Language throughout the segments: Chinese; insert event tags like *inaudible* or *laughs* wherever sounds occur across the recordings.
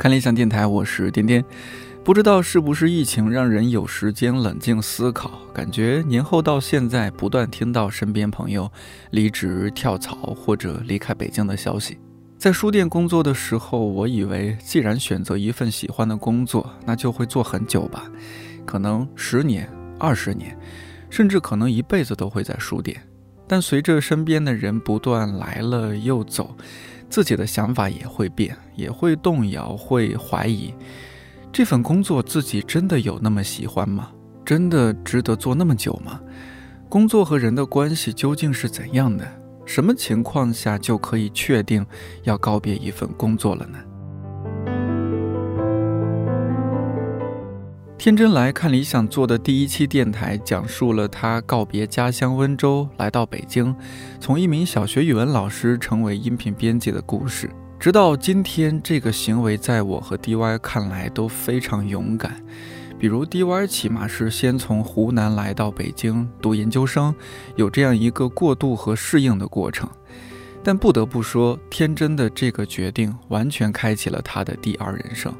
看理想电台，我是点点。不知道是不是疫情让人有时间冷静思考，感觉年后到现在，不断听到身边朋友离职、跳槽或者离开北京的消息。在书店工作的时候，我以为既然选择一份喜欢的工作，那就会做很久吧，可能十年、二十年，甚至可能一辈子都会在书店。但随着身边的人不断来了又走。自己的想法也会变，也会动摇，会怀疑，这份工作自己真的有那么喜欢吗？真的值得做那么久吗？工作和人的关系究竟是怎样的？什么情况下就可以确定要告别一份工作了呢？天真来看理想做的第一期电台，讲述了他告别家乡温州，来到北京，从一名小学语文老师成为音频编辑的故事。直到今天，这个行为在我和 DY 看来都非常勇敢。比如 DY 起码是先从湖南来到北京读研究生，有这样一个过渡和适应的过程。但不得不说，天真的这个决定完全开启了他的第二人生。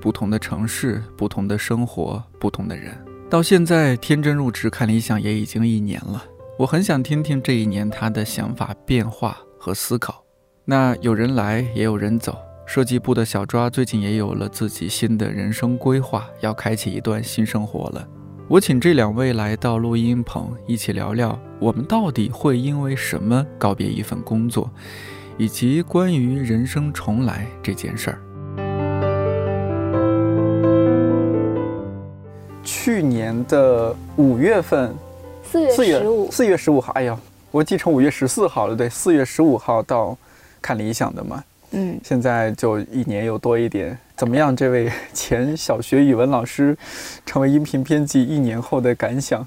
不同的城市，不同的生活，不同的人。到现在，天真入职看理想也已经一年了。我很想听听这一年他的想法变化和思考。那有人来，也有人走。设计部的小抓最近也有了自己新的人生规划，要开启一段新生活了。我请这两位来到录音棚，一起聊聊我们到底会因为什么告别一份工作，以及关于人生重来这件事儿。去年的五月份，四月十五，四月十五号。哎呀，我记成五月十四号了。对，四月十五号到看理想的嘛。嗯，现在就一年又多一点。怎么样，这位前小学语文老师，成为音频编辑一年后的感想？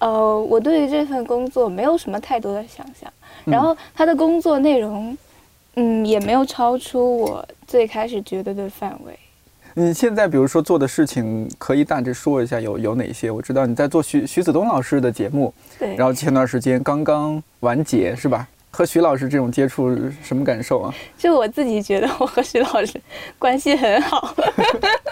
呃，我对于这份工作没有什么太多的想象，然后他的工作内容，嗯，也没有超出我最开始觉得的范围。你现在比如说做的事情，可以大致说一下有有哪些？我知道你在做徐徐子东老师的节目，对，然后前段时间刚刚完结是吧？和徐老师这种接触什么感受啊？就我自己觉得我和徐老师关系很好。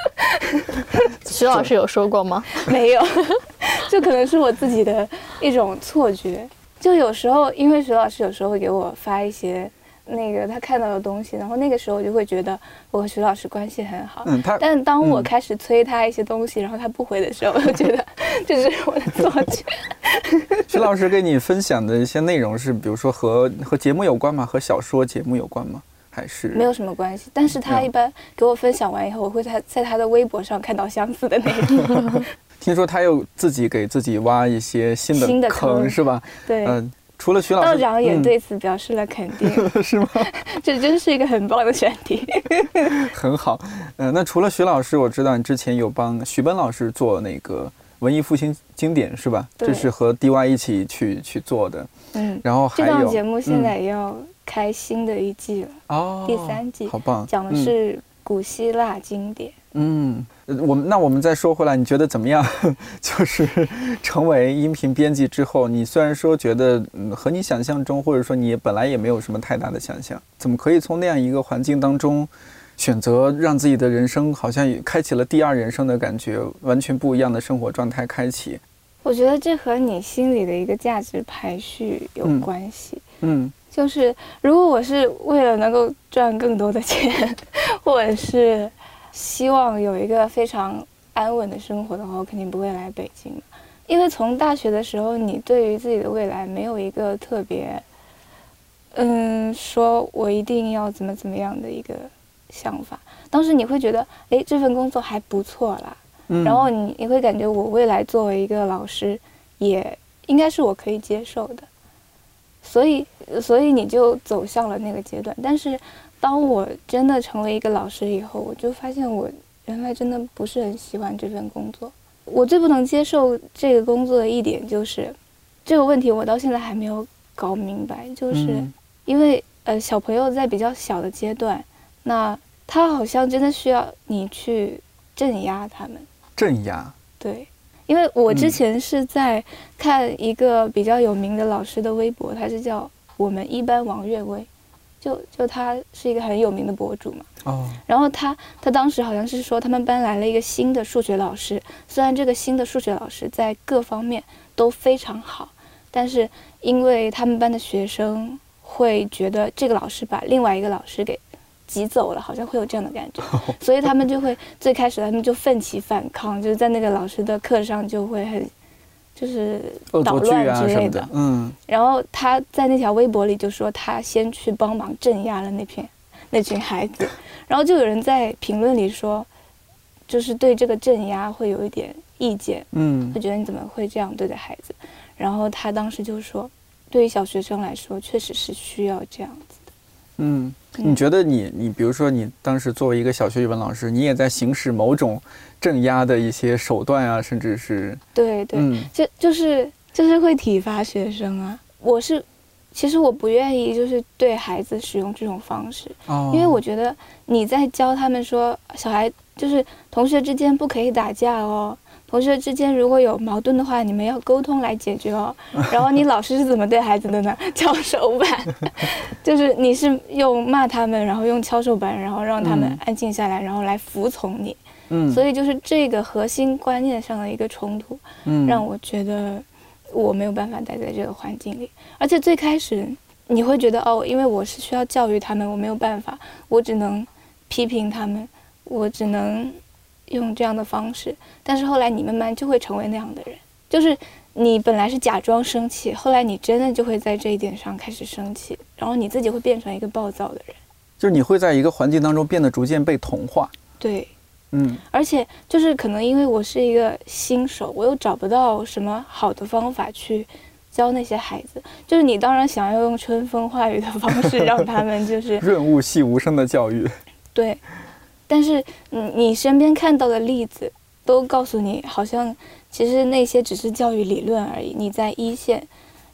*laughs* 徐老师有说过吗？*laughs* 没有，*laughs* 就可能是我自己的一种错觉。就有时候，因为徐老师有时候会给我发一些。那个他看到的东西，然后那个时候我就会觉得我和徐老师关系很好。嗯，他。但当我开始催他一些东西，然后他不回的时候，我就觉得这是我的错觉。*laughs* 徐老师给你分享的一些内容是，比如说和和节目有关吗？和小说节目有关吗？还是没有什么关系？但是他一般给我分享完以后，我会在在他的微博上看到相似的内容。*laughs* *laughs* 听说他又自己给自己挖一些新的坑，是吧？对。嗯。除了徐老师，道长也对此表示了肯定，是吗？这真是一个很棒的选题，很好。嗯，那除了徐老师，我知道你之前有帮徐奔老师做那个文艺复兴经典，是吧？这是和 DY 一起去去做的。嗯，然后还有这档节目现在也要开新的一季了，哦，第三季，好棒，讲的是古希腊经典。嗯，我们那我们再说回来，你觉得怎么样？*laughs* 就是成为音频编辑之后，你虽然说觉得和你想象中，或者说你本来也没有什么太大的想象，怎么可以从那样一个环境当中，选择让自己的人生好像也开启了第二人生的感觉，完全不一样的生活状态开启？我觉得这和你心里的一个价值排序有关系。嗯，就是如果我是为了能够赚更多的钱，*laughs* 或者是。希望有一个非常安稳的生活的话，我肯定不会来北京因为从大学的时候，你对于自己的未来没有一个特别，嗯，说我一定要怎么怎么样的一个想法。当时你会觉得，哎，这份工作还不错啦，然后你你会感觉我未来作为一个老师，也应该是我可以接受的，所以所以你就走向了那个阶段，但是。当我真的成为一个老师以后，我就发现我原来真的不是很喜欢这份工作。我最不能接受这个工作的一点就是，这个问题我到现在还没有搞明白。就是因为呃，小朋友在比较小的阶段，那他好像真的需要你去镇压他们。镇压。对，因为我之前是在看一个比较有名的老师的微博，他是叫我们一班王月薇。就就他是一个很有名的博主嘛。哦。然后他他当时好像是说他们班来了一个新的数学老师，虽然这个新的数学老师在各方面都非常好，但是因为他们班的学生会觉得这个老师把另外一个老师给挤走了，好像会有这样的感觉，*laughs* 所以他们就会最开始他们就奋起反抗，就是在那个老师的课上就会很。就是捣乱之类的，嗯，然后他在那条微博里就说他先去帮忙镇压了那片那群孩子，然后就有人在评论里说，就是对这个镇压会有一点意见，嗯，会觉得你怎么会这样对待孩子？然后他当时就说，对于小学生来说，确实是需要这样子的，嗯。你觉得你你比如说你当时作为一个小学语文老师，你也在行使某种镇压的一些手段啊，甚至是对对，就就是就是会体罚学生啊。我是其实我不愿意就是对孩子使用这种方式，因为我觉得你在教他们说小孩就是同学之间不可以打架哦。同学之间如果有矛盾的话，你们要沟通来解决哦。*laughs* 然后你老师是怎么对孩子的呢？敲手板，*laughs* 就是你是用骂他们，然后用敲手板，然后让他们安静下来，然后来服从你。嗯。所以就是这个核心观念上的一个冲突，嗯，让我觉得我没有办法待在这个环境里。而且最开始你会觉得哦，因为我是需要教育他们，我没有办法，我只能批评他们，我只能。用这样的方式，但是后来你慢慢就会成为那样的人，就是你本来是假装生气，后来你真的就会在这一点上开始生气，然后你自己会变成一个暴躁的人，就是你会在一个环境当中变得逐渐被同化。对，嗯，而且就是可能因为我是一个新手，我又找不到什么好的方法去教那些孩子，就是你当然想要用春风化雨的方式让他们就是 *laughs* 润物细无声的教育，对。但是，你你身边看到的例子，都告诉你，好像其实那些只是教育理论而已。你在一线，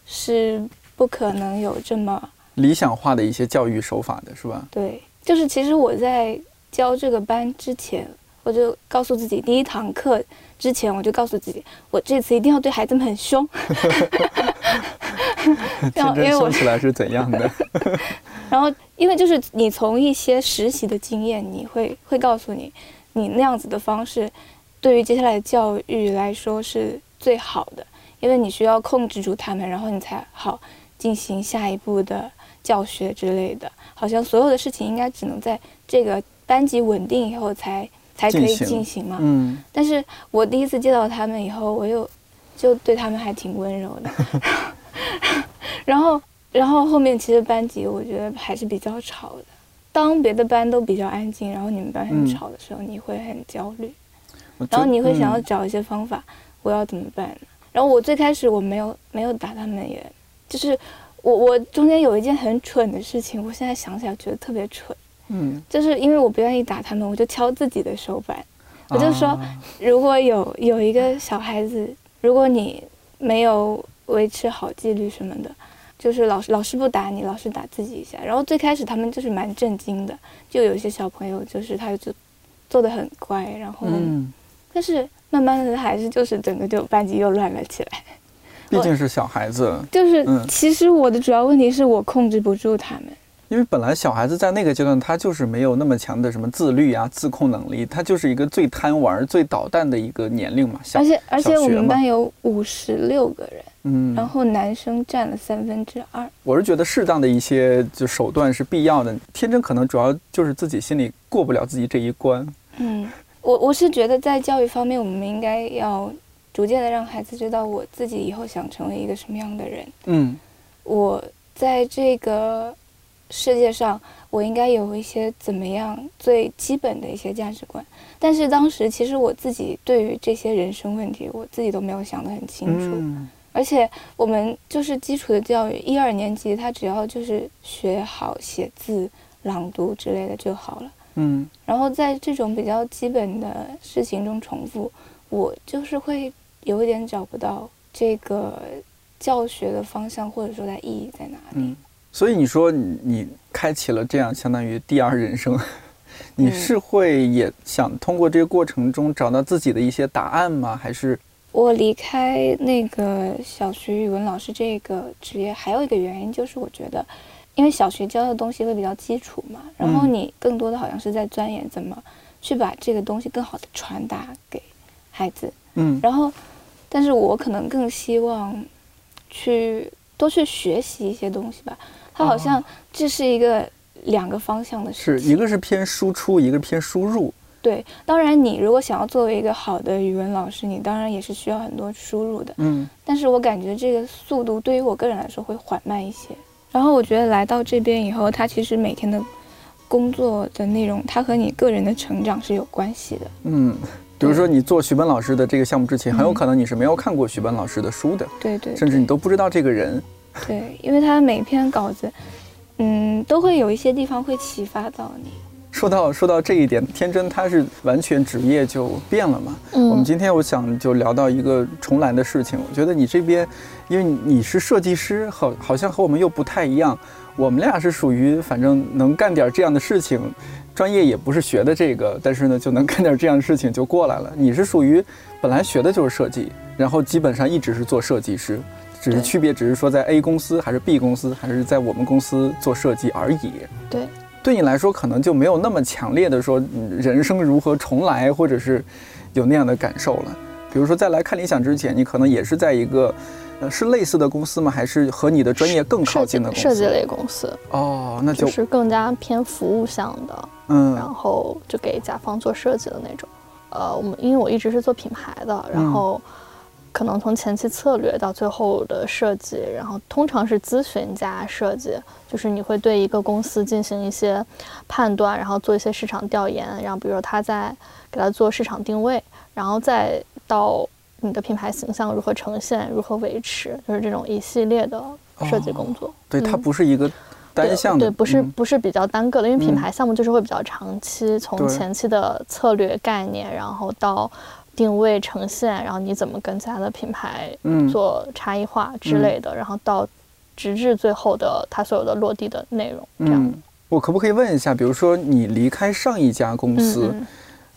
是不可能有这么理想化的一些教育手法的，是吧？对，就是其实我在教这个班之前，我就告诉自己，第一堂课之前，我就告诉自己，我这次一定要对孩子们很凶。*laughs* 天真凶起来是怎样的？*laughs* 然后。因为就是你从一些实习的经验，你会会告诉你，你那样子的方式，对于接下来的教育来说是最好的，因为你需要控制住他们，然后你才好进行下一步的教学之类的。好像所有的事情应该只能在这个班级稳定以后才才可以进行嘛。嗯。但是我第一次见到他们以后，我又就对他们还挺温柔的 *laughs* *laughs* 然后。然后后面其实班级我觉得还是比较吵的。当别的班都比较安静，然后你们班很吵的时候，你会很焦虑，然后你会想要找一些方法，我要怎么办呢？然后我最开始我没有没有打他们，也就是我我中间有一件很蠢的事情，我现在想起来觉得特别蠢。嗯，就是因为我不愿意打他们，我就敲自己的手板，我就说如果有有一个小孩子，如果你没有维持好纪律什么的。就是老师老师不打你，老师打自己一下。然后最开始他们就是蛮震惊的，就有一些小朋友就是他就做的很乖，然后，但是慢慢的还是就是整个就班级又乱了起来。*laughs* 毕竟是小孩子，就是其实我的主要问题是我控制不住他们。因为本来小孩子在那个阶段，他就是没有那么强的什么自律啊、自控能力，他就是一个最贪玩、最捣蛋的一个年龄嘛。而且而且我们班有五十六个人，嗯，然后男生占了三分之二。我是觉得适当的一些就手段是必要的。天真可能主要就是自己心里过不了自己这一关。嗯，我我是觉得在教育方面，我们应该要逐渐的让孩子知道我自己以后想成为一个什么样的人。嗯，我在这个。世界上，我应该有一些怎么样最基本的一些价值观，但是当时其实我自己对于这些人生问题，我自己都没有想得很清楚。而且我们就是基础的教育，一二年级他只要就是学好写字、朗读之类的就好了。嗯，然后在这种比较基本的事情中重复，我就是会有一点找不到这个教学的方向，或者说它意义在哪里。所以你说你你开启了这样相当于第二人生，你是会也想通过这个过程中找到自己的一些答案吗？还是我离开那个小学语文老师这个职业，还有一个原因就是我觉得因为小学教的东西会比较基础嘛，然后你更多的好像是在钻研怎么去把这个东西更好的传达给孩子。嗯，然后，但是我可能更希望去多去学习一些东西吧。它好像这是一个两个方向的事情，是一个是偏输出，一个偏输入。对，当然你如果想要作为一个好的语文老师，你当然也是需要很多输入的。嗯，但是我感觉这个速度对于我个人来说会缓慢一些。然后我觉得来到这边以后，他其实每天的工作的内容，它和你个人的成长是有关系的。嗯。比如说，你做徐奔老师的这个项目之前，很有可能你是没有看过徐奔老师的书的，对对，甚至你都不知道这个人。对，因为他每篇稿子，嗯，都会有一些地方会启发到你。说到说到这一点，天真他是完全职业就变了嘛。嗯。我们今天我想就聊到一个重来的事情。我觉得你这边，因为你是设计师，好好像和我们又不太一样。我们俩是属于反正能干点这样的事情。专业也不是学的这个，但是呢，就能干点这样的事情就过来了。你是属于本来学的就是设计，然后基本上一直是做设计师，只是区别只是说在 A 公司还是 B 公司，还是在我们公司做设计而已。对，对你来说可能就没有那么强烈的说人生如何重来，或者是有那样的感受了。比如说在来看理想之前，你可能也是在一个。是类似的公司吗？还是和你的专业更靠近的公司？设计类公司哦，那就是更加偏服务向的，嗯，然后就给甲方做设计的那种。呃，我们因为我一直是做品牌的，然后可能从前期策略到最后的设计，然后通常是咨询加设计，就是你会对一个公司进行一些判断，然后做一些市场调研，然后比如说他在给他做市场定位，然后再到。你的品牌形象如何呈现，如何维持，就是这种一系列的设计工作。对，它不是一个单向的，对，不是不是比较单个的，因为品牌项目就是会比较长期，从前期的策略概念，然后到定位呈现，然后你怎么跟其他的品牌做差异化之类的，然后到直至最后的它所有的落地的内容。这样，我可不可以问一下，比如说你离开上一家公司？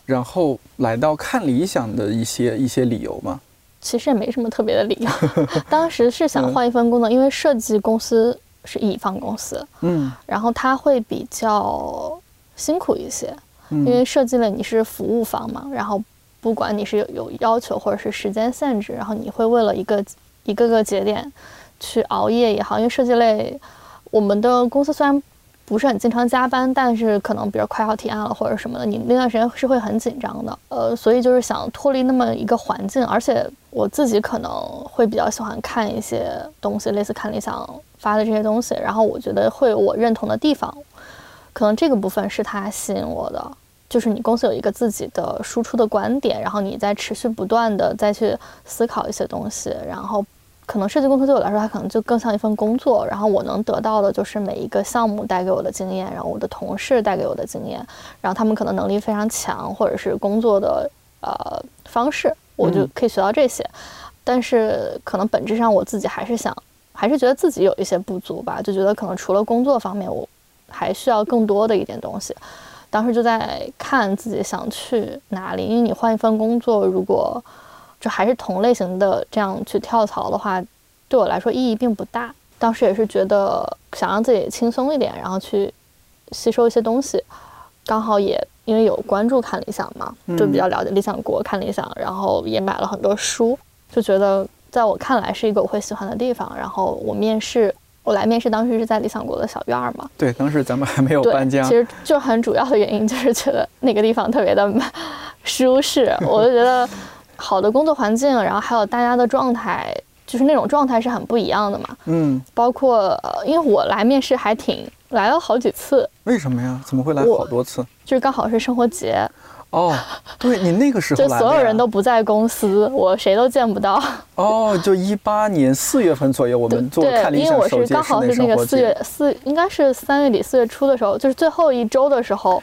然后来到看理想的一些一些理由吗？其实也没什么特别的理由。*laughs* 当时是想换一份工作，因为设计公司是乙方公司，嗯，然后它会比较辛苦一些，因为设计了你是服务方嘛，然后不管你是有有要求或者是时间限制，然后你会为了一个一个个节点去熬夜也好，因为设计类我们的公司虽然。不是很经常加班，但是可能比如快要提案了或者什么的，你那段时间是会很紧张的。呃，所以就是想脱离那么一个环境，而且我自己可能会比较喜欢看一些东西，类似看理想发的这些东西，然后我觉得会有我认同的地方，可能这个部分是它吸引我的，就是你公司有一个自己的输出的观点，然后你在持续不断的再去思考一些东西，然后。可能设计公司对我来说，它可能就更像一份工作，然后我能得到的就是每一个项目带给我的经验，然后我的同事带给我的经验，然后他们可能能力非常强，或者是工作的呃方式，我就可以学到这些。但是可能本质上我自己还是想，还是觉得自己有一些不足吧，就觉得可能除了工作方面，我还需要更多的一点东西。当时就在看自己想去哪里，因为你换一份工作，如果就还是同类型的这样去跳槽的话，对我来说意义并不大。当时也是觉得想让自己轻松一点，然后去吸收一些东西。刚好也因为有关注看理想嘛，就比较了解理想国看理想，然后也买了很多书，就觉得在我看来是一个我会喜欢的地方。然后我面试，我来面试当时是在理想国的小院儿嘛。对，当时咱们还没有搬家。其实就很主要的原因就是觉得那个地方特别的 *laughs* 舒适，*laughs* 我就觉得。好的工作环境，然后还有大家的状态，就是那种状态是很不一样的嘛。嗯，包括因为我来面试还挺来了好几次。为什么呀？怎么会来好多次？就是刚好是生活节。哦，对你那个时候就所有人都不在公司，我谁都见不到。哦，就一八年四月份左右，我们做看理想因为我是刚好是那个四月四，应该是三月底四月初的时候，就是最后一周的时候。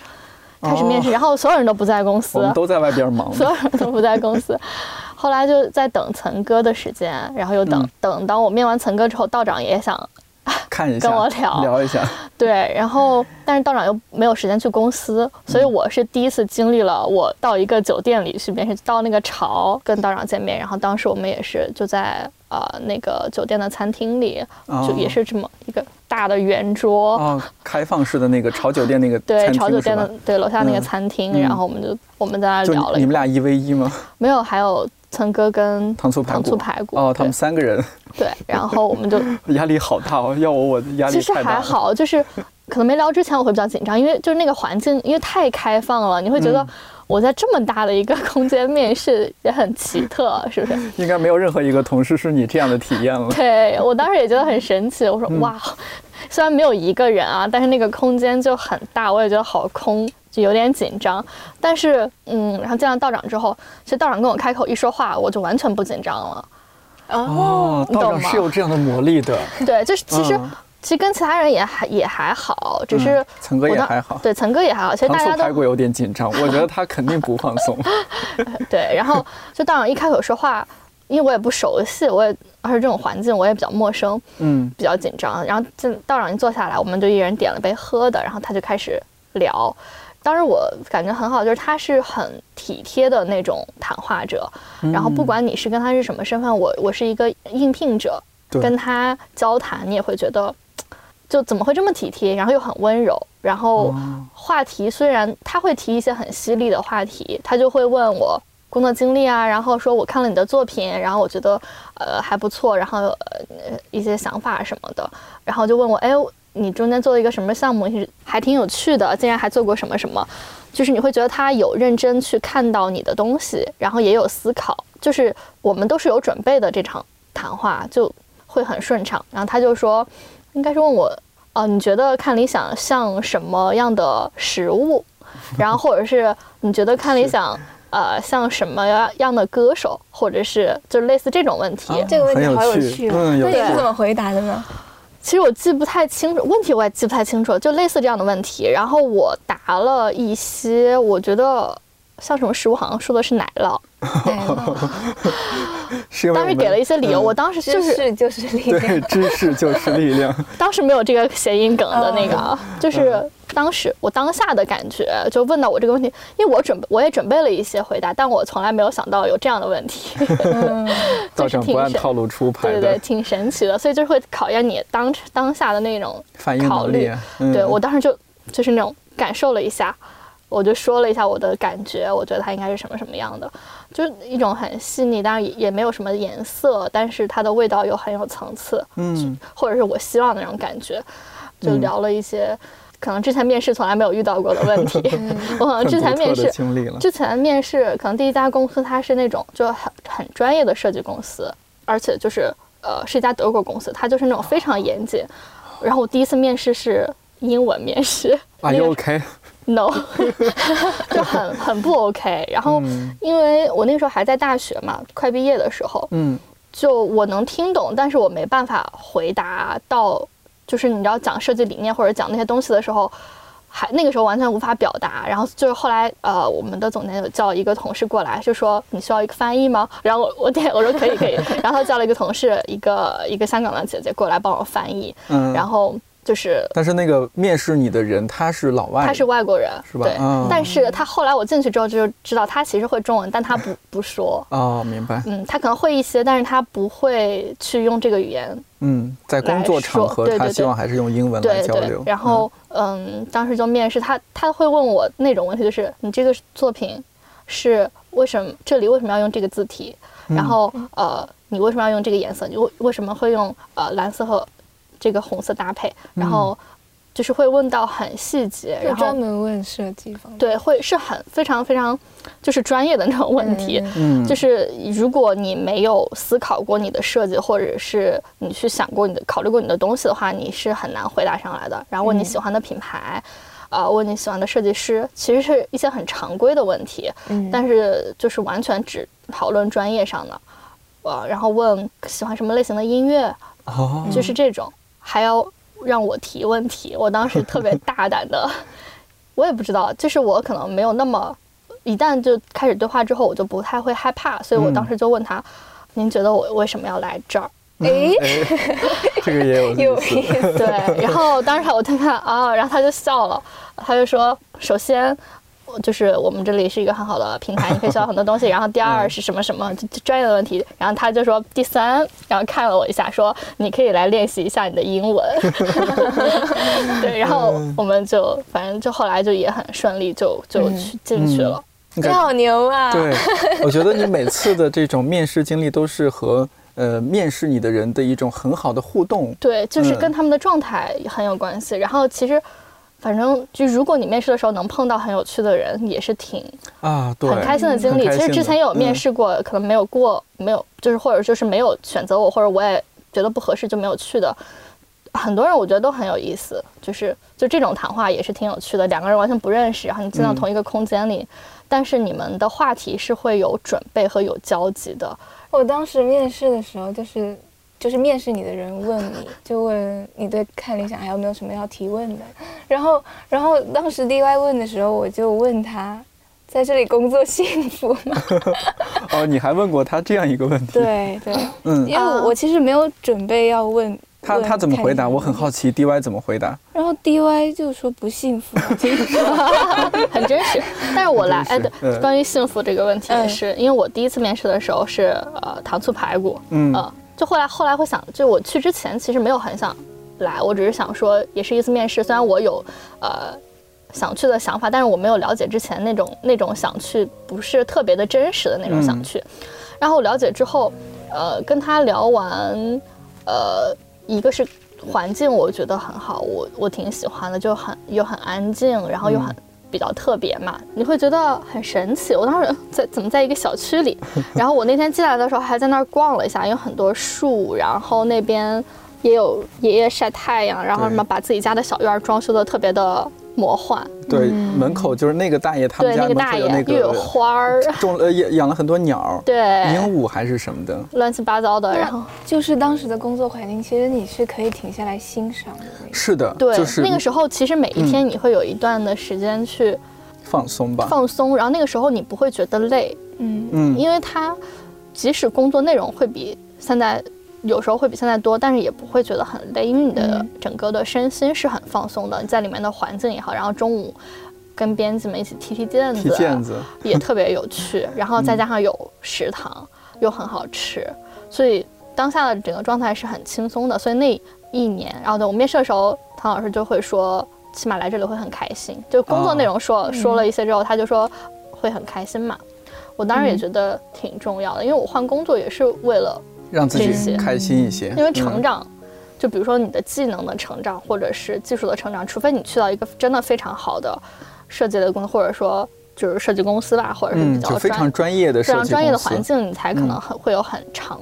开始面试，然后所有人都不在公司，我们都在外边忙，所有人都不在公司。*laughs* 后来就在等岑哥的时间，然后又等等，当我面完岑哥之后，道长也想 *laughs* 看一下，跟我聊。聊一下。*laughs* 对，然后但是道长又没有时间去公司，所以我是第一次经历了我到一个酒店里去面试，到那个潮跟道长见面，然后当时我们也是就在呃那个酒店的餐厅里，就也是这么一个大的圆桌，哦，开放式的那个朝酒店那个 *laughs* 对朝酒店的对楼下那个餐厅，然后我们就我们在那聊了，你们俩一 v 一吗？没有，还有岑哥跟糖醋排骨，糖醋排骨哦，他们三个人。*laughs* 对，然后我们就 *laughs* 压力好大哦，要我我压力其实还好，就是可能没聊之前我会比较紧张，因为就是那个环境因为太开放了，你会觉得我在这么大的一个 *laughs* 空间面试也很奇特，是不是？应该没有任何一个同事是你这样的体验了。对我当时也觉得很神奇，我说哇，虽然没有一个人啊，但是那个空间就很大，我也觉得好空，就有点紧张。但是嗯，然后见到道长之后，其实道长跟我开口一说话，我就完全不紧张了。哦，道长是有这样的魔力的。对，就是 *laughs* 其实其实跟其他人也还也还好，只是岑哥也还好。对，岑哥也还好。其实大家都开过有点紧张，我觉得他肯定不放松。*laughs* 对，然后就道长一开口说话，因为我也不熟悉，我也而且这种环境我也比较陌生，嗯，比较紧张。然后进道长一坐下来，我们就一人点了杯喝的，然后他就开始聊。当时我感觉很好，就是他是很体贴的那种谈话者，然后不管你是跟他是什么身份，我我是一个应聘者，跟他交谈，你也会觉得，就怎么会这么体贴，然后又很温柔，然后话题虽然他会提一些很犀利的话题，他就会问我工作经历啊，然后说我看了你的作品，然后我觉得呃还不错，然后呃一些想法什么的，然后就问我哎。你中间做了一个什么项目，是还挺有趣的，竟然还做过什么什么，就是你会觉得他有认真去看到你的东西，然后也有思考，就是我们都是有准备的，这场谈话就会很顺畅。然后他就说，应该是问我，呃，你觉得看理想像什么样的食物？然后或者是你觉得看理想，呃，像什么样的歌手？或者是就是类似这种问题。这个问题好有趣，那你是怎么回答的呢？其实我记不太清楚问题，我也记不太清楚，就类似这样的问题。然后我答了一些，我觉得像什么食物，好像说的是奶酪。*laughs* 当时给了一些理由，我当时就是就是力量，对，知识就是力量。*laughs* 当时没有这个谐音梗的那个，就是当时我当下的感觉，就问到我这个问题，因为我准备我也准备了一些回答，但我从来没有想到有这样的问题。*laughs* 就是不按套路出牌，对对对，挺神奇的，所以就是会考验你当当下的那种反应能力。对我当时就就是那种感受了一下。我就说了一下我的感觉，我觉得它应该是什么什么样的，就是一种很细腻，但是也也没有什么颜色，但是它的味道又很有层次，嗯，或者是我希望的那种感觉，就聊了一些可能之前面试从来没有遇到过的问题。*laughs* 我 *laughs* 可能之前面试之前面试可能第一家公司它是那种就很很专业的设计公司，而且就是呃是一家德国公司，它就是那种非常严谨。然后我第一次面试是英文面试，Are you OK？no，*laughs* 就很很不 OK。然后，因为我那个时候还在大学嘛，快毕业的时候，嗯，就我能听懂，但是我没办法回答到，就是你知道讲设计理念或者讲那些东西的时候，还那个时候完全无法表达。然后就是后来，呃，我们的总监有叫一个同事过来，就说你需要一个翻译吗？然后我我点我说可以可以。*laughs* 然后他叫了一个同事，一个一个香港的姐姐过来帮我翻译。嗯，然后。就是，但是那个面试你的人他是老外，他是外国人，是吧？对。但是他后来我进去之后就知道他其实会中文，但他不 *laughs* 不说。哦，明白。嗯，他可能会一些，但是他不会去用这个语言。嗯，在工作场合，他希望还是用英文来交流。然后，嗯，当时就面试他，他会问我那种问题，就是你这个作品是为什么这里为什么要用这个字体？然后，呃，你为什么要用这个颜色？你为为什么会用呃蓝色和？这个红色搭配，然后就是会问到很细节，然后专门问设计方对，会是很非常非常就是专业的那种问题。嗯，*laughs* 就是如果你没有思考过你的设计，或者是你去想过你的考虑过你的东西的话，你是很难回答上来的。然后问你喜欢的品牌，啊，问你喜欢的设计师，其实是一些很常规的问题。嗯，但是就是完全只讨论专业上的，呃，然后问喜欢什么类型的音乐，哦，就是这种。还要让我提问题，我当时特别大胆的，*laughs* 我也不知道，就是我可能没有那么，一旦就开始对话之后，我就不太会害怕，所以我当时就问他，您觉得我为什么要来这儿？哎，*laughs* 这个也有 *laughs* 有意思。对，然后当时我他看啊，然后他就笑了，他就说：“首先。”就是我们这里是一个很好的平台，*laughs* 你可以学到很多东西。然后第二是什么什么专业的问题。然后他就说第三，然后看了我一下，说你可以来练习一下你的英文。*laughs* 对，然后我们就反正就后来就也很顺利，就就去进去了。你好牛啊！对，我觉得你每次的这种面试经历都是和呃面试你的人的一种很好的互动。对，就是跟他们的状态很有关系。然后其实。反正就如果你面试的时候能碰到很有趣的人，也是挺啊，很开心的经历。其实之前有面试过，可能没有过，没有就是或者就是没有选择我，或者我也觉得不合适就没有去的。很多人我觉得都很有意思，就是就这种谈话也是挺有趣的。两个人完全不认识，然后你进到同一个空间里，但是你们的话题是会有准备和有交集的。我当时面试的时候就是。就是面试你的人问你，就问你对看理想还有没有什么要提问的。然后，然后当时 D Y 问的时候，我就问他，在这里工作幸福吗？*laughs* 哦，你还问过他这样一个问题？对对，嗯，因为我其实没有准备要问他，他怎么回答？我很好奇 D Y 怎么回答。然后 D Y 就说不幸福，*laughs* *laughs* 很真实。但是我来哎，对，关于幸福这个问题也是，因为我第一次面试的时候是呃糖醋排骨，嗯。就后来后来会想，就我去之前其实没有很想来，我只是想说也是一次面试。虽然我有呃想去的想法，但是我没有了解之前那种那种想去不是特别的真实的那种想去。然后了解之后，呃，跟他聊完，呃，一个是环境我觉得很好，我我挺喜欢的，就很又很安静，然后又很。比较特别嘛，你会觉得很神奇。我当时在怎么在一个小区里，*laughs* 然后我那天进来的时候还在那儿逛了一下，有很多树，然后那边也有爷爷晒太阳，然后什么把自己家的小院装修的特别的。魔幻对门口就是那个大爷，他们家门口有那个有花儿，*laughs* 种呃养养了很多鸟，对。鹦鹉还是什么的，乱七八糟的。然后。就是当时的工作环境，其实你是可以停下来欣赏的。是的，对，就是那个时候，其实每一天你会有一段的时间去放松吧，放松。然后那个时候你不会觉得累，嗯。嗯，因为他即使工作内容会比现在。有时候会比现在多，但是也不会觉得很累，因为你的整个的身心是很放松的。你在里面的环境也好，然后中午跟编辑们一起踢踢毽子，踢毽子也特别有趣。*laughs* 然后再加上有食堂，又很好吃，所以当下的整个状态是很轻松的。所以那一年，然后对我面试的时候，唐老师就会说，起码来这里会很开心。就工作内容说说了一些之后，他就说会很开心嘛。我当时也觉得挺重要的，因为我换工作也是为了。让自己开心一些，因为成长，就比如说你的技能的成长，或者是技术的成长，除非你去到一个真的非常好的设计的公司，或者说就是设计公司吧，或者是比较非常专业的、非常专业的环境，你才可能很会有很长，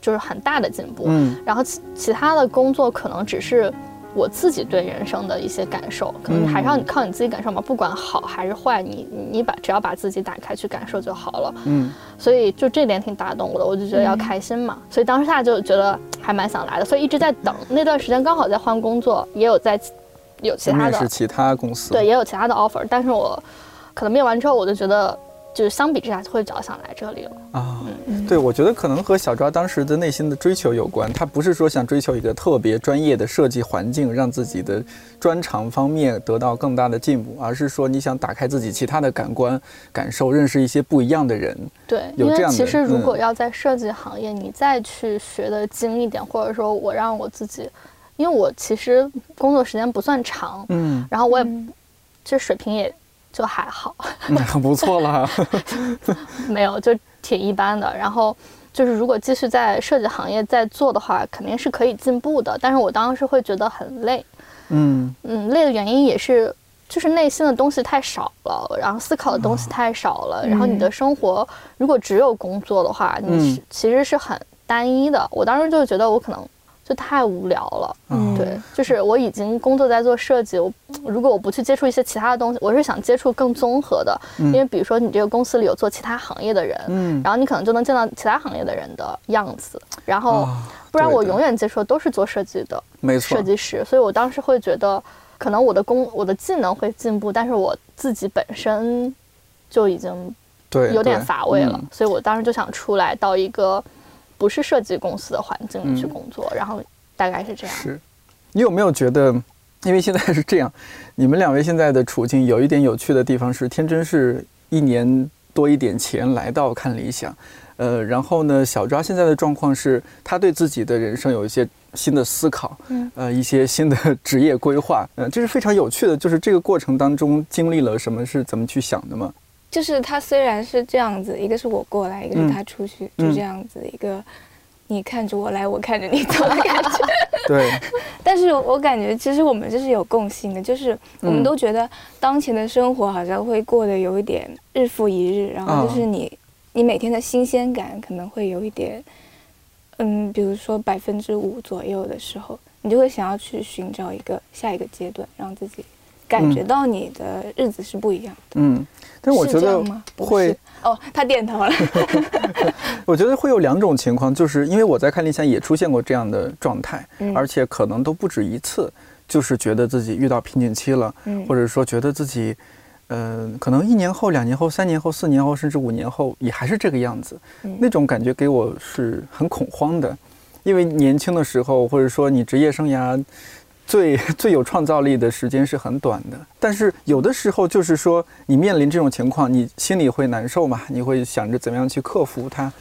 就是很大的进步。嗯，然后其其他的工作可能只是。我自己对人生的一些感受，可能还是要你靠你自己感受嘛。不管好还是坏，你你把只要把自己打开去感受就好了。嗯，所以就这点挺打动我的，我就觉得要开心嘛。所以当下就觉得还蛮想来的，所以一直在等。那段时间刚好在换工作，也有在有其他的是其他公司，对，也有其他的 offer。但是我可能面完之后，我就觉得。就是相比之下，会比较想来这里了啊。对，我觉得可能和小抓当时的内心的追求有关。他不是说想追求一个特别专业的设计环境，让自己的专长方面得到更大的进步，而是说你想打开自己其他的感官感受，认识一些不一样的人。对，因为其实如果要在设计行业，你再去学的精一点，或者说我让我自己，因为我其实工作时间不算长，嗯，然后我也其实水平也。就还好，那 *laughs* 很不错了。*laughs* 没有，就挺一般的。然后就是，如果继续在设计行业再做的话，肯定是可以进步的。但是我当时会觉得很累。嗯嗯，累的原因也是，就是内心的东西太少了，然后思考的东西太少了。然后你的生活如果只有工作的话，你是其实是很单一的。我当时就觉得我可能。就太无聊了，嗯，对，就是我已经工作在做设计，我如果我不去接触一些其他的东西，我是想接触更综合的，因为比如说你这个公司里有做其他行业的人，嗯，然后你可能就能见到其他行业的人的样子，然后不然我永远接触的都是做设计的，没错，设计师，所以我当时会觉得，可能我的工我的技能会进步，但是我自己本身就已经对有点乏味了，所以我当时就想出来到一个。不是设计公司的环境里去工作，然后大概是这样。是，你有没有觉得，*laughs* 因为现在是这样，你们两位现在的处境有一点有趣的地方是，天真是一年多一点前来到看理想，呃，然后呢，小抓现在的状况是，他对自己的人生有一些新的思考，嗯，呃，一些新的职业规划，嗯，这是非常有趣的，就是这个过程当中经历了什么，是怎么去想的吗？就是他虽然是这样子，一个是我过来，一个是他出去，就这样子一个，你看着我来，我看着你走的感觉。*laughs* 对。*laughs* 但是我感觉其实我们这是有共性的，就是我们都觉得当前的生活好像会过得有一点日复一日，然后就是你你每天的新鲜感可能会有一点，嗯，比如说百分之五左右的时候，你就会想要去寻找一个下一个阶段，让自己。感觉到你的日子是不一样的，嗯，但是我觉得会。哦，他点头了。*laughs* 我觉得会有两种情况，就是因为我在看理想也出现过这样的状态，而且可能都不止一次，就是觉得自己遇到瓶颈期了，或者说觉得自己，嗯，可能一年后、两年后、三年后、四年后，甚至五年后也还是这个样子，那种感觉给我是很恐慌的，因为年轻的时候，或者说你职业生涯。最 *laughs* 最有创造力的时间是很短的，但是有的时候就是说，你面临这种情况，你心里会难受嘛？你会想着怎么样去克服它，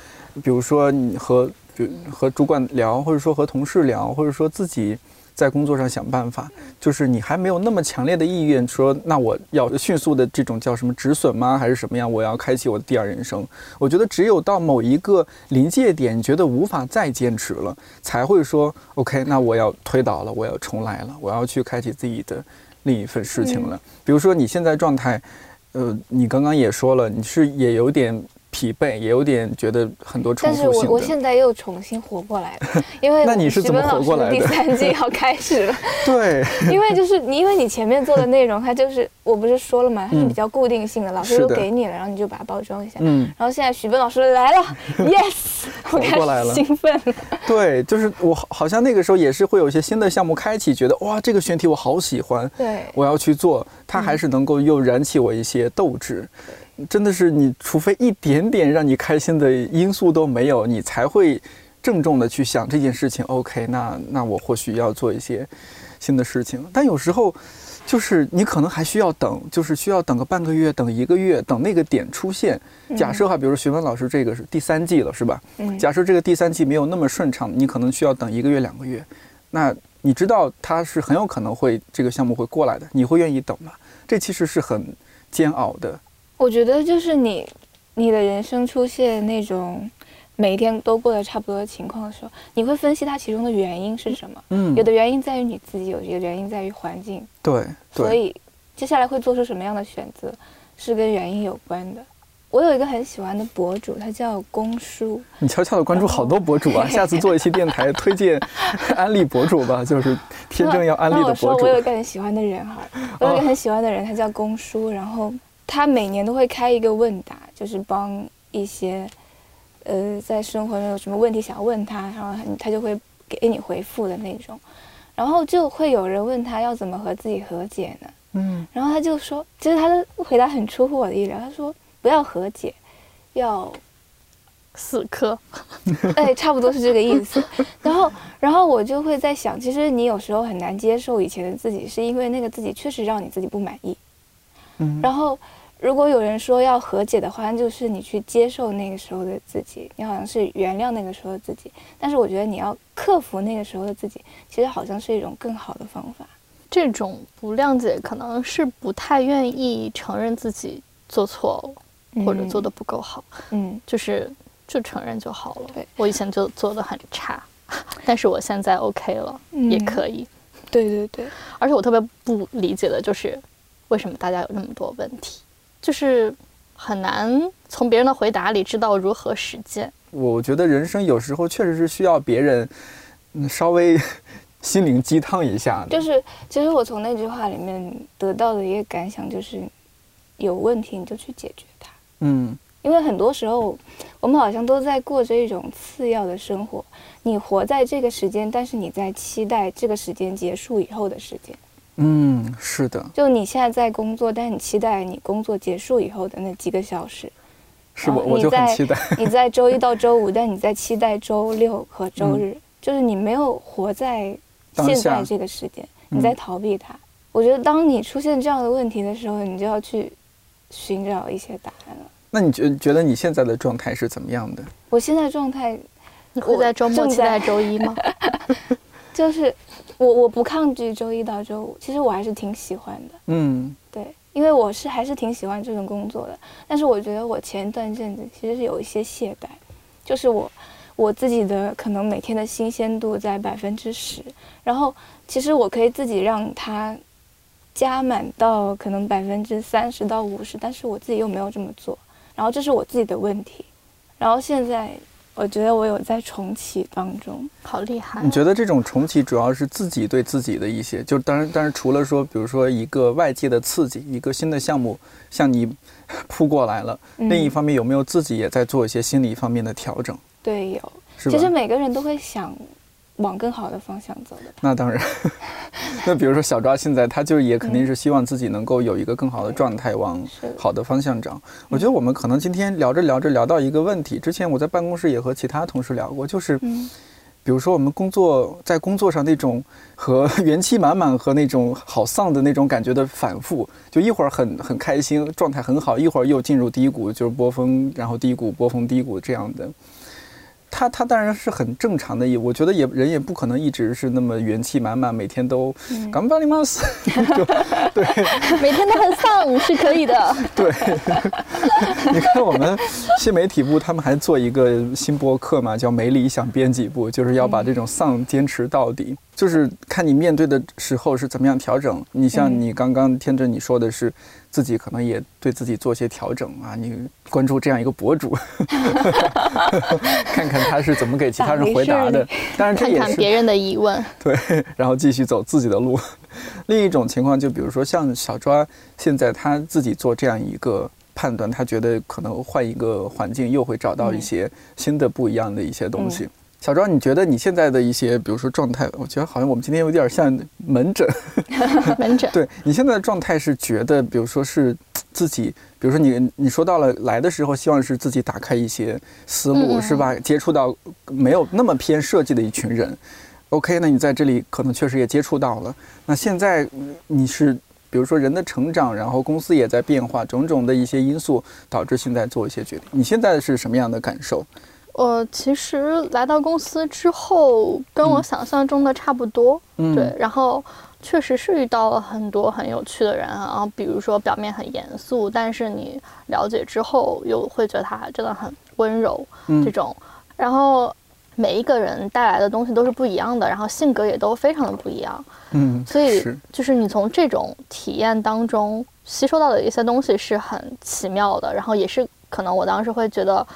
比如说你和和主管聊，或者说和同事聊，或者说自己。在工作上想办法，就是你还没有那么强烈的意愿说，那我要迅速的这种叫什么止损吗？还是什么样？我要开启我的第二人生。我觉得只有到某一个临界点，觉得无法再坚持了，才会说 OK，那我要推倒了，我要重来了，我要去开启自己的另一份事情了。比如说你现在状态，呃，你刚刚也说了，你是也有点。疲惫，也有点觉得很多重复性但是我我现在又重新活过来了，*laughs* 因为那你是怎么活过来的？第三季 *laughs* 要开始了。对，因为就是你，因为你前面做的内容，它就是我不是说了嘛，它是比较固定性的，老师都给你了，然后你就把它包装一下。嗯。然后现在徐奔老师来了，*laughs* Yes，活过来了，兴奋。对，就是我好像那个时候也是会有一些新的项目开启，觉得哇，这个选题我好喜欢，对，我要去做，它还是能够又燃起我一些斗志。真的是你，除非一点点让你开心的因素都没有，你才会郑重的去想这件事情。OK，那那我或许要做一些新的事情。但有时候，就是你可能还需要等，就是需要等个半个月，等一个月，等那个点出现。假设哈，比如徐帆老师这个是第三季了，是吧？嗯。假设这个第三季没有那么顺畅，你可能需要等一个月、两个月。那你知道他是很有可能会这个项目会过来的，你会愿意等吗？这其实是很煎熬的。我觉得就是你，你的人生出现那种每一天都过得差不多的情况的时候，你会分析它其中的原因是什么？嗯，有的原因在于你自己，有的原因在于环境。对，所以接下来会做出什么样的选择，是跟原因有关的。我有一个很喜欢的博主，他叫公叔。你悄悄的关注好多博主啊！*laughs* 下次做一期电台推荐安利博主吧，就是天正要安利的博主。我说我有一个很喜欢的人哈，*laughs* 我有一个很喜欢的人，他叫公叔，然后。他每年都会开一个问答，就是帮一些，呃，在生活中有什么问题想要问他，然后他就会给你回复的那种。然后就会有人问他要怎么和自己和解呢？嗯，然后他就说，其实他的回答很出乎我的意料，他说不要和解，要死磕。*laughs* 哎，差不多是这个意思。然后，然后我就会在想，其实你有时候很难接受以前的自己，是因为那个自己确实让你自己不满意。嗯，然后。如果有人说要和解的话，那就是你去接受那个时候的自己，你好像是原谅那个时候的自己。但是我觉得你要克服那个时候的自己，其实好像是一种更好的方法。这种不谅解可能是不太愿意承认自己做错了，或者做的不够好。嗯，就是就承认就好了。对，我以前就做的很差，*laughs* 但是我现在 OK 了，也可以。对对对，而且我特别不理解的就是，为什么大家有那么多问题？就是很难从别人的回答里知道如何实践。我觉得人生有时候确实是需要别人，嗯，稍微心灵鸡汤一下。就是，其实我从那句话里面得到的一个感想就是，有问题你就去解决它。嗯，因为很多时候我们好像都在过着一种次要的生活。你活在这个时间，但是你在期待这个时间结束以后的时间。嗯，是的。就你现在在工作，但你期待你工作结束以后的那几个小时，是我我就很期待。*laughs* 你在周一到周五，但你在期待周六和周日，就是你没有活在现在这个时间，你在逃避它。我觉得当你出现这样的问题的时候，你就要去寻找一些答案了。那你觉觉得你现在的状态是怎么样的？我现在状态，你会在周末期待周一吗？*laughs* 就是我我不抗拒周一到周五，其实我还是挺喜欢的。嗯，对，因为我是还是挺喜欢这份工作的。但是我觉得我前一段阵子其实是有一些懈怠，就是我我自己的可能每天的新鲜度在百分之十，然后其实我可以自己让它加满到可能百分之三十到五十，但是我自己又没有这么做，然后这是我自己的问题。然后现在。我觉得我有在重启当中，好厉害！你觉得这种重启主要是自己对自己的一些，就当然，但是除了说，比如说一个外界的刺激，一个新的项目向你扑过来了，另一方面有没有自己也在做一些心理方面的调整？对，有。其实每个人都会想。往更好的方向走的，那当然。*laughs* 那比如说小抓现在，他就也肯定是希望自己能够有一个更好的状态，往好的方向长。我觉得我们可能今天聊着聊着聊到一个问题，之前我在办公室也和其他同事聊过，就是，比如说我们工作在工作上那种和 *laughs* 元气满满和那种好丧的那种感觉的反复，就一会儿很很开心，状态很好，一会儿又进入低谷，就是波峰，然后低谷，波峰，低谷这样的。他他当然是很正常的，也我觉得也人也不可能一直是那么元气满满，每天都干巴里马斯，对，每天都很丧是可以的。*laughs* 对，*laughs* 你看我们新媒体部他们还做一个新播客嘛，叫《没理想编辑部》，就是要把这种丧坚持到底。就是看你面对的时候是怎么样调整。你像你刚刚天真你说的是，自己可能也对自己做些调整啊。你关注这样一个博主，*laughs* 看看他是怎么给其他人回答的。*laughs* 当然这也是看看别人的疑问。*laughs* 对，然后继续走自己的路。另一种情况就比如说像小抓，现在他自己做这样一个判断，他觉得可能换一个环境又会找到一些新的不一样的一些东西。小庄，你觉得你现在的一些，比如说状态，我觉得好像我们今天有点像门诊。*laughs* 门诊。*laughs* 对你现在的状态是觉得，比如说是自己，比如说你你说到了来的时候，希望是自己打开一些思路，是吧？接触到没有那么偏设计的一群人。OK，那你在这里可能确实也接触到了。那现在你是，比如说人的成长，然后公司也在变化，种种的一些因素导致现在做一些决定。你现在是什么样的感受？我其实来到公司之后，跟我想象中的差不多，对。然后确实是遇到了很多很有趣的人啊，比如说表面很严肃，但是你了解之后又会觉得他真的很温柔这种。然后每一个人带来的东西都是不一样的，然后性格也都非常的不一样。嗯，所以就是你从这种体验当中吸收到的一些东西是很奇妙的，然后也是可能我当时会觉得。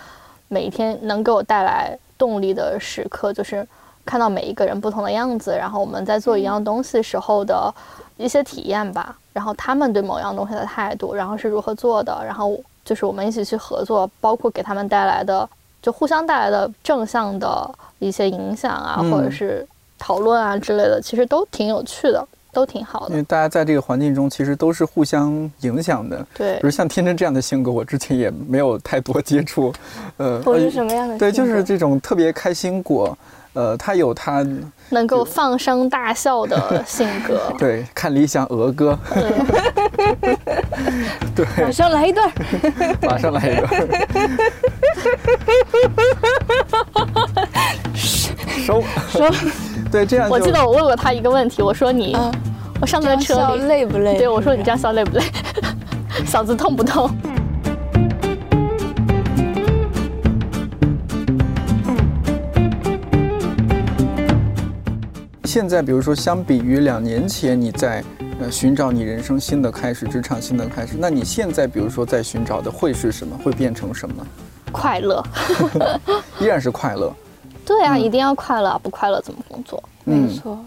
每一天能给我带来动力的时刻，就是看到每一个人不同的样子，然后我们在做一样东西时候的一些体验吧。然后他们对某样东西的态度，然后是如何做的，然后就是我们一起去合作，包括给他们带来的，就互相带来的正向的一些影响啊，或者是讨论啊之类的，其实都挺有趣的。都挺好的，因为大家在这个环境中其实都是互相影响的。对，比如像天真这样的性格，我之前也没有太多接触。呃，我是什么样的？对，就是这种特别开心果。呃，他有他能够放声大笑的性格。*laughs* 对，看理想鹅歌。对，马上来一段。马上来一段。收收。*laughs* 对，这样。我记得我问过他一个问题，我说你，我上在车里累不累？对，我说你这样笑累不累？*laughs* 嗓子痛不痛？*laughs* 现在，比如说，相比于两年前，你在呃寻找你人生新的开始，职场新的开始，那你现在，比如说，在寻找的会是什么？会变成什么？快乐，依然是快乐。对啊，一定要快乐，不快乐怎么工作？没错。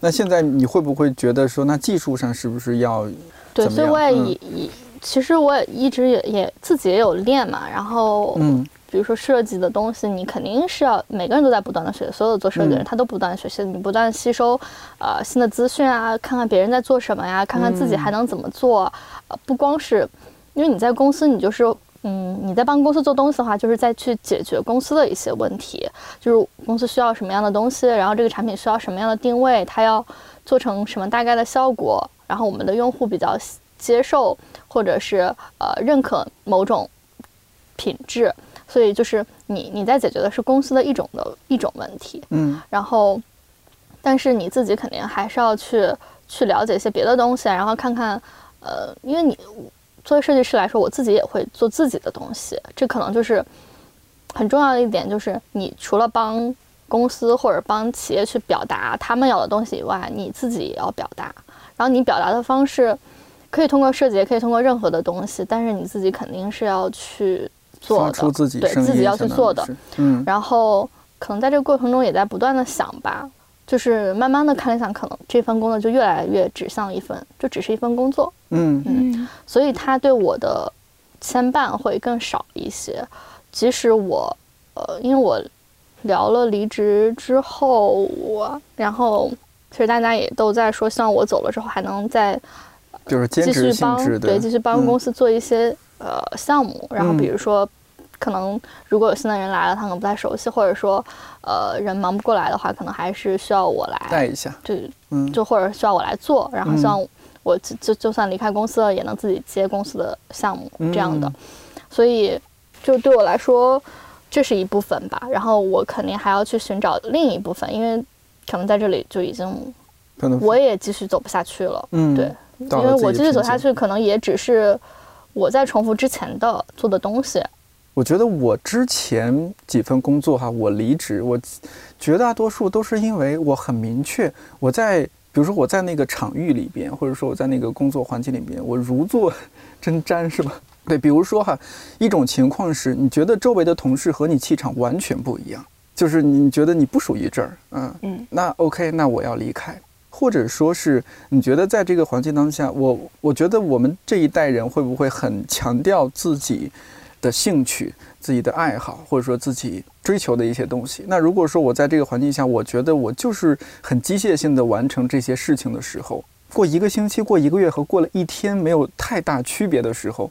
那现在你会不会觉得说，那技术上是不是要？对，所以我也也，其实我也一直也也自己也有练嘛。然后，嗯，比如说设计的东西，你肯定是要每个人都在不断的学，所有做设计的人他都不断的学习，你不断吸收呃新的资讯啊，看看别人在做什么呀，看看自己还能怎么做。呃，不光是因为你在公司，你就是。嗯，你在帮公司做东西的话，就是在去解决公司的一些问题，就是公司需要什么样的东西，然后这个产品需要什么样的定位，它要做成什么大概的效果，然后我们的用户比较接受或者是呃认可某种品质，所以就是你你在解决的是公司的一种的一种问题，嗯，然后但是你自己肯定还是要去去了解一些别的东西，然后看看呃，因为你。作为设计师来说，我自己也会做自己的东西。这可能就是很重要的一点，就是你除了帮公司或者帮企业去表达他们要的东西以外，你自己也要表达。然后你表达的方式可以通过设计，也可以通过任何的东西，但是你自己肯定是要去做的，对自己要去做的。嗯。然后可能在这个过程中也在不断的想吧。就是慢慢的看了想，可能这份工作就越来越指向一份，就只是一份工作。嗯嗯，所以他对我的牵绊会更少一些。即使我，呃，因为我聊了离职之后，我然后其实大家也都在说，希望我走了之后还能再就是继续帮对继续帮公司做一些呃项目，然后比如说。可能如果有新的人来了，他可能不太熟悉，或者说，呃，人忙不过来的话，可能还是需要我来带一下。对，嗯，就或者需要我来做，然后希望我就就算离开公司了，也能自己接公司的项目这样的。所以，就对我来说，这是一部分吧。然后我肯定还要去寻找另一部分，因为可能在这里就已经，我也继续走不下去了。嗯，对，因为我继续走下去，可能也只是我在重复之前的做的东西。我觉得我之前几份工作哈，我离职，我绝大多数都是因为我很明确，我在比如说我在那个场域里边，或者说我在那个工作环境里边，我如坐针毡，是吧？*laughs* 对，比如说哈，一种情况是你觉得周围的同事和你气场完全不一样，就是你觉得你不属于这儿，嗯嗯，那 OK，那我要离开，或者说是你觉得在这个环境当下，我我觉得我们这一代人会不会很强调自己？的兴趣、自己的爱好，或者说自己追求的一些东西。那如果说我在这个环境下，我觉得我就是很机械性的完成这些事情的时候，过一个星期、过一个月和过了一天没有太大区别的时候，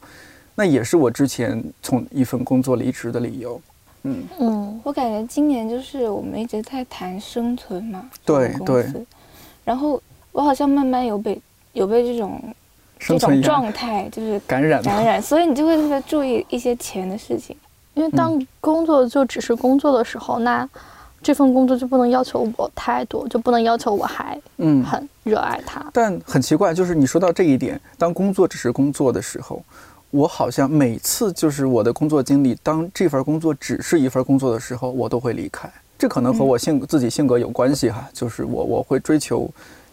那也是我之前从一份工作离职的理由。嗯嗯，我感觉今年就是我们一直在谈生存嘛，对对。然后我好像慢慢有被有被这种。这种状态就是感染，感染，所以你就会特别注意一些钱的事情。因为当工作就只是工作的时候，那这份工作就不能要求我太多，就不能要求我还嗯很热爱它。但很奇怪，就是你说到这一点，当工作只是工作的时候，我好像每次就是我的工作经历，当这份工作只是一份工作的时候，我都会离开。这可能和我性自己性格有关系哈，就是我我会追求。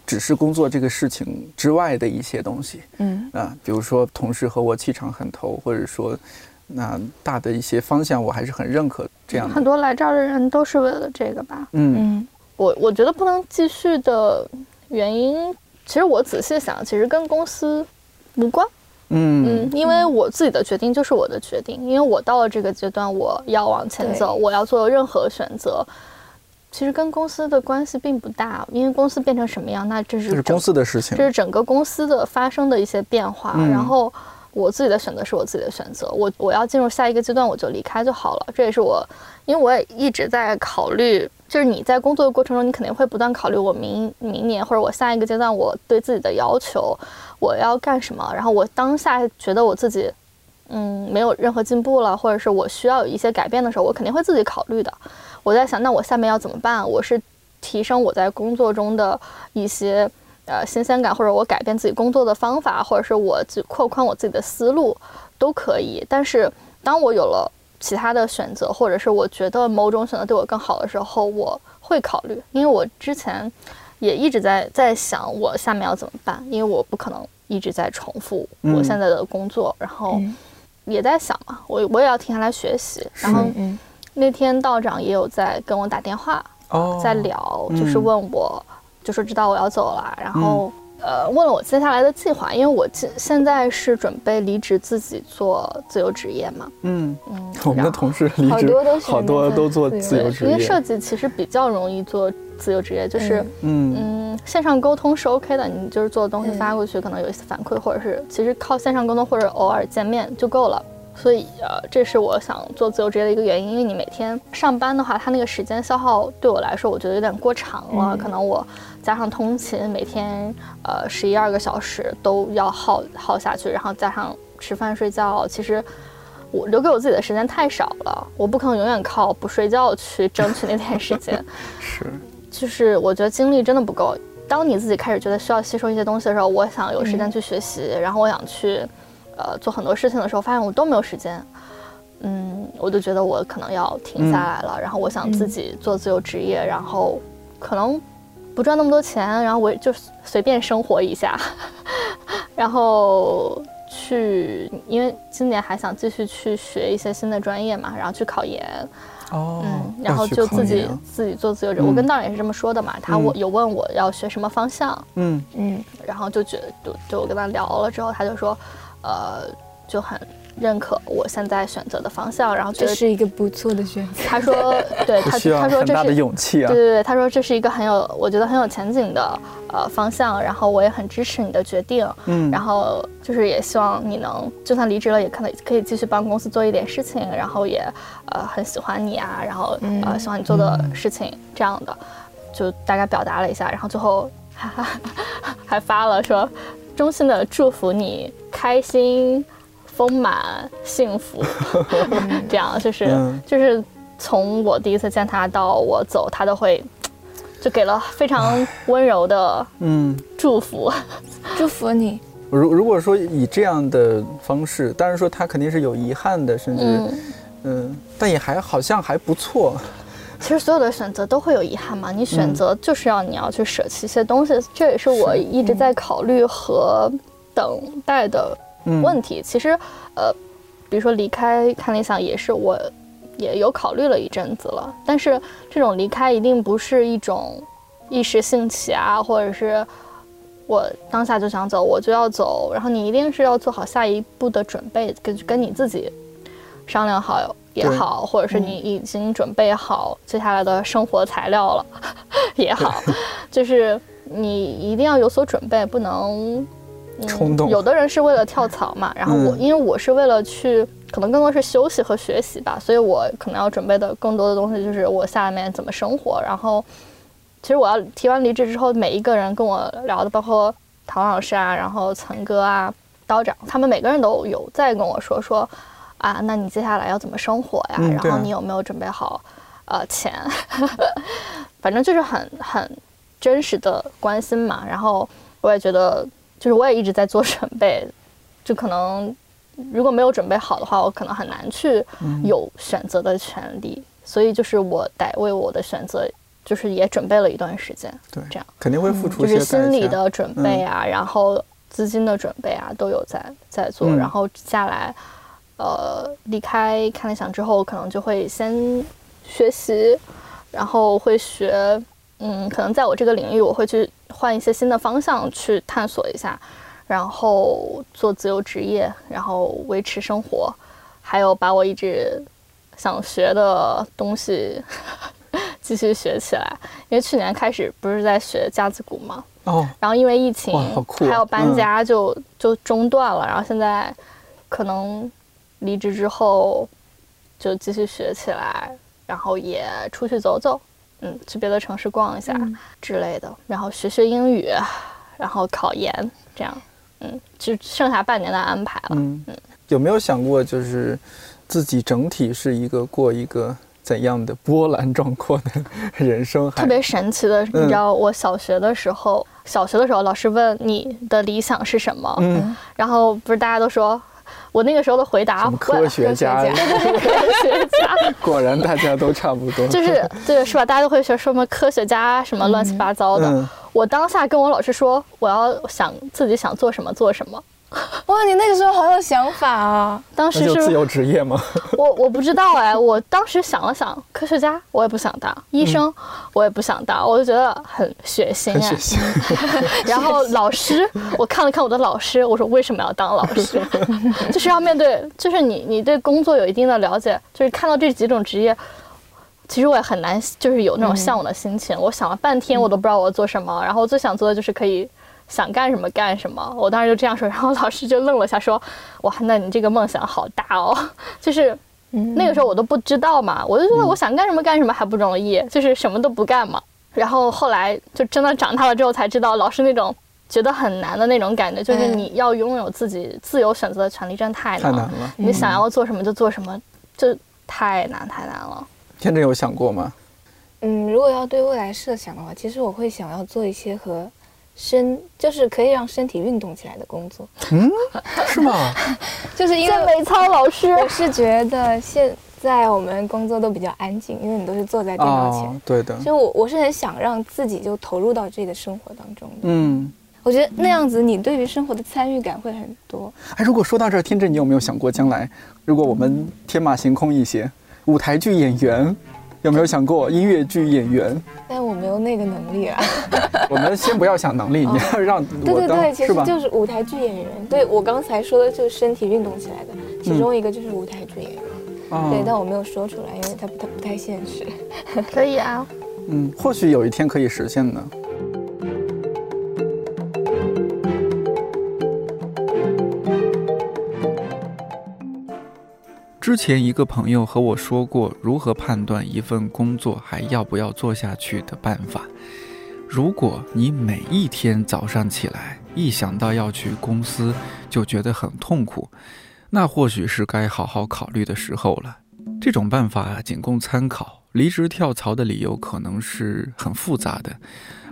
只是工作这个事情之外的一些东西，嗯啊，比如说同事和我气场很投，或者说那大的一些方向，我还是很认可这样。很多来这儿的人都是为了这个吧？嗯，我我觉得不能继续的原因，其实我仔细想，其实跟公司无关。嗯嗯，因为我自己的决定就是我的决定，因为我到了这个阶段，我要往前走，我要做任何选择。其实跟公司的关系并不大，因为公司变成什么样，那这是公司的事情，这是整个公司的发生的一些变化。然后我自己的选择是我自己的选择，我我要进入下一个阶段，我就离开就好了。这也是我，因为我也一直在考虑，就是你在工作的过程中，你肯定会不断考虑我明明年或者我下一个阶段我对自己的要求，我要干什么。然后我当下觉得我自己，嗯，没有任何进步了，或者是我需要有一些改变的时候，我肯定会自己考虑的。我在想，那我下面要怎么办？我是提升我在工作中的一些呃新鲜感，或者我改变自己工作的方法，或者是我扩宽我自己的思路，都可以。但是当我有了其他的选择，或者是我觉得某种选择对我更好的时候，我会考虑。因为我之前也一直在在想，我下面要怎么办？因为我不可能一直在重复我现在的工作，然后也在想嘛，我我也要停下来学习，然后。那天道长也有在跟我打电话，在聊，就是问我，就说知道我要走了，然后呃问了我接下来的计划，因为我现现在是准备离职自己做自由职业嘛。嗯嗯，我们的同事离职好多都做自由职业，因为设计其实比较容易做自由职业，就是嗯嗯线上沟通是 OK 的，你就是做的东西发过去，可能有一些反馈，或者是其实靠线上沟通或者偶尔见面就够了。所以呃，这是我想做自由职业的一个原因。因为你每天上班的话，它那个时间消耗对我来说，我觉得有点过长了。可能我加上通勤，每天呃十一二个小时都要耗耗下去，然后加上吃饭睡觉，其实我留给我自己的时间太少了。我不可能永远靠不睡觉去争取那点时间。*laughs* 是，就是我觉得精力真的不够。当你自己开始觉得需要吸收一些东西的时候，我想有时间去学习，然后我想去。呃，做很多事情的时候，发现我都没有时间，嗯，我就觉得我可能要停下来了。然后我想自己做自由职业，然后可能不赚那么多钱，然后我就随便生活一下，*laughs* 然后去，因为今年还想继续去学一些新的专业嘛，然后去考研。哦，嗯，然后就自己自己做自由职业。我跟道长也是这么说的嘛，他我有问我要学什么方向，嗯嗯，然后就觉得就就我跟他聊了之后，他就说。呃，就很认可我现在选择的方向，然后觉得是一个不错的选择。他说，*laughs* 对他他说这是勇气啊，对对对，他说这是一个很有我觉得很有前景的呃方向，然后我也很支持你的决定，嗯，然后就是也希望你能就算离职了，也可能可以继续帮公司做一点事情，然后也呃很喜欢你啊，然后呃喜欢你做的事情这样的，就大概表达了一下，然后最后还 *laughs* 发了说。衷心的祝福你开心、丰满、幸福，*laughs* 这样就是就是从我第一次见他到我走，他都会就给了非常温柔的嗯。祝福，祝福你。如如果说以这样的方式，当然说他肯定是有遗憾的，甚至嗯，但也还好像还不错。其实所有的选择都会有遗憾嘛，你选择就是要你要去舍弃一些东西，这也是我一直在考虑和等待的问题。其实，呃，比如说离开看理想也是我也有考虑了一阵子了，但是这种离开一定不是一种一时兴起啊，或者是我当下就想走我就要走，然后你一定是要做好下一步的准备，跟跟你自己商量好。也好，或者是你已经准备好接下来的生活材料了，*laughs* 也好，就是你一定要有所准备，不能冲动。有的人是为了跳槽嘛，然后我因为我是为了去，可能更多是休息和学习吧，所以我可能要准备的更多的东西就是我下面怎么生活。然后，其实我要提完离职之后，每一个人跟我聊的，包括唐老师啊，然后岑哥啊，刀长，他们每个人都有在跟我说说。啊，那你接下来要怎么生活呀？然后你有没有准备好，呃，钱？*laughs* 反正就是很很真实的关心嘛。然后我也觉得，就是我也一直在做准备，就可能如果没有准备好的话，我可能很难去有选择的权利。所以就是我得为我的选择，就是也准备了一段时间。对，这样肯定会付出，就是心理的准备啊，然后资金的准备啊，都有在在做。然后下来。呃，离开看理想之后，可能就会先学习，然后会学，嗯，可能在我这个领域，我会去换一些新的方向去探索一下，然后做自由职业，然后维持生活，还有把我一直想学的东西继续学起来。因为去年开始不是在学架子鼓吗？哦，然后因为疫情还有搬家，就就中断了，然后现在可能。离职之后，就继续学起来，然后也出去走走，嗯，去别的城市逛一下之类的，然后学学英语，然后考研，这样，嗯，就剩下半年的安排了。嗯嗯，有没有想过，就是自己整体是一个过一个怎样的波澜壮阔的人生？特别神奇的，你知道，我小学的时候，小学的时候，老师问你的理想是什么？嗯，然后不是大家都说。我那个时候的回答，科学家，科学家，果然大家都差不多，就是对，是吧？大家都会学什么科学家，什么乱七八糟的。我当下跟我老师说，我要想自己想做什么做什么。*laughs* 哇，你那个时候好有想法啊！当时是自由职业吗？*laughs* 我我不知道哎，我当时想了想，科学家我也不想当，医生我也不想当，我就觉得很血腥哎。*laughs* 然后老师，我看了看我的老师，我说为什么要当老师？就是要面对，就是你你对工作有一定的了解，就是看到这几种职业，其实我也很难，就是有那种向往的心情。我想了半天，我都不知道我要做什么，然后我最想做的就是可以。想干什么干什么。我当时就这样说，*laughs* 然后老师就愣了下，说：“哇，那你这个梦想好大哦。” *laughs* 就是那个时候我都不知道嘛，我就觉得我想干什么干什么还不容易，就是什么都不干嘛。然后后来就真的长大了之后才知道，老师那种觉得很难的那种感觉，就是你要拥有自己自由选择的权利，真的太难了。你想要做什么就做什么，就太难太难了。天真有想过吗？嗯，如果要对未来设想的话，其实我会想要做一些和身，就是可以让身体运动起来的工作。*laughs* 嗯，是吗？*laughs* 就是因为美操老师，我是觉得现在我们工作都比较安静，因为你都是坐在电脑前。对的。所以我我是很想让自己就投入到这个生活当中的。嗯，我觉得那样子你对于生活的参与感会很多。哎，如果说到这儿，天真，你有没有想过将来，如果我们天马行空一些，舞台剧演员？有没有想过音乐剧演员？但我没有那个能力啊。*laughs* *laughs* 我们先不要想能力，你要让对对对，其实就是舞台剧演员。对我刚才说的就是身体运动起来的，其中一个就是舞台剧演员。对，但我没有说出来，因为它不太不太现实。*laughs* 可以啊，嗯，或许有一天可以实现呢。之前一个朋友和我说过如何判断一份工作还要不要做下去的办法。如果你每一天早上起来一想到要去公司就觉得很痛苦，那或许是该好好考虑的时候了。这种办法仅供参考，离职跳槽的理由可能是很复杂的，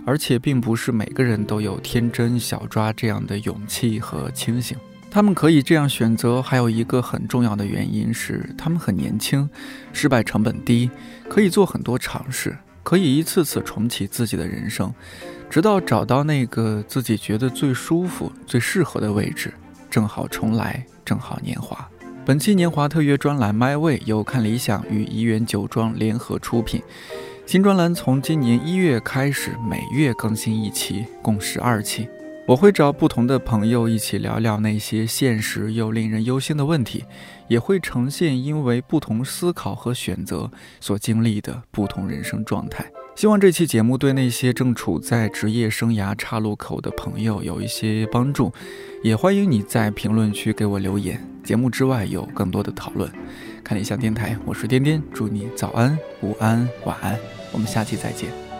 而且并不是每个人都有天真小抓这样的勇气和清醒。他们可以这样选择，还有一个很重要的原因是，他们很年轻，失败成本低，可以做很多尝试，可以一次次重启自己的人生，直到找到那个自己觉得最舒服、最适合的位置，正好重来，正好年华。本期年华特约专栏《My Way》由看理想与怡园酒庄联合出品，新专栏从今年一月开始，每月更新一期，共十二期。我会找不同的朋友一起聊聊那些现实又令人忧心的问题，也会呈现因为不同思考和选择所经历的不同人生状态。希望这期节目对那些正处在职业生涯岔路口的朋友有一些帮助，也欢迎你在评论区给我留言。节目之外有更多的讨论。看理想电台，我是颠颠，祝你早安、午安、晚安，我们下期再见。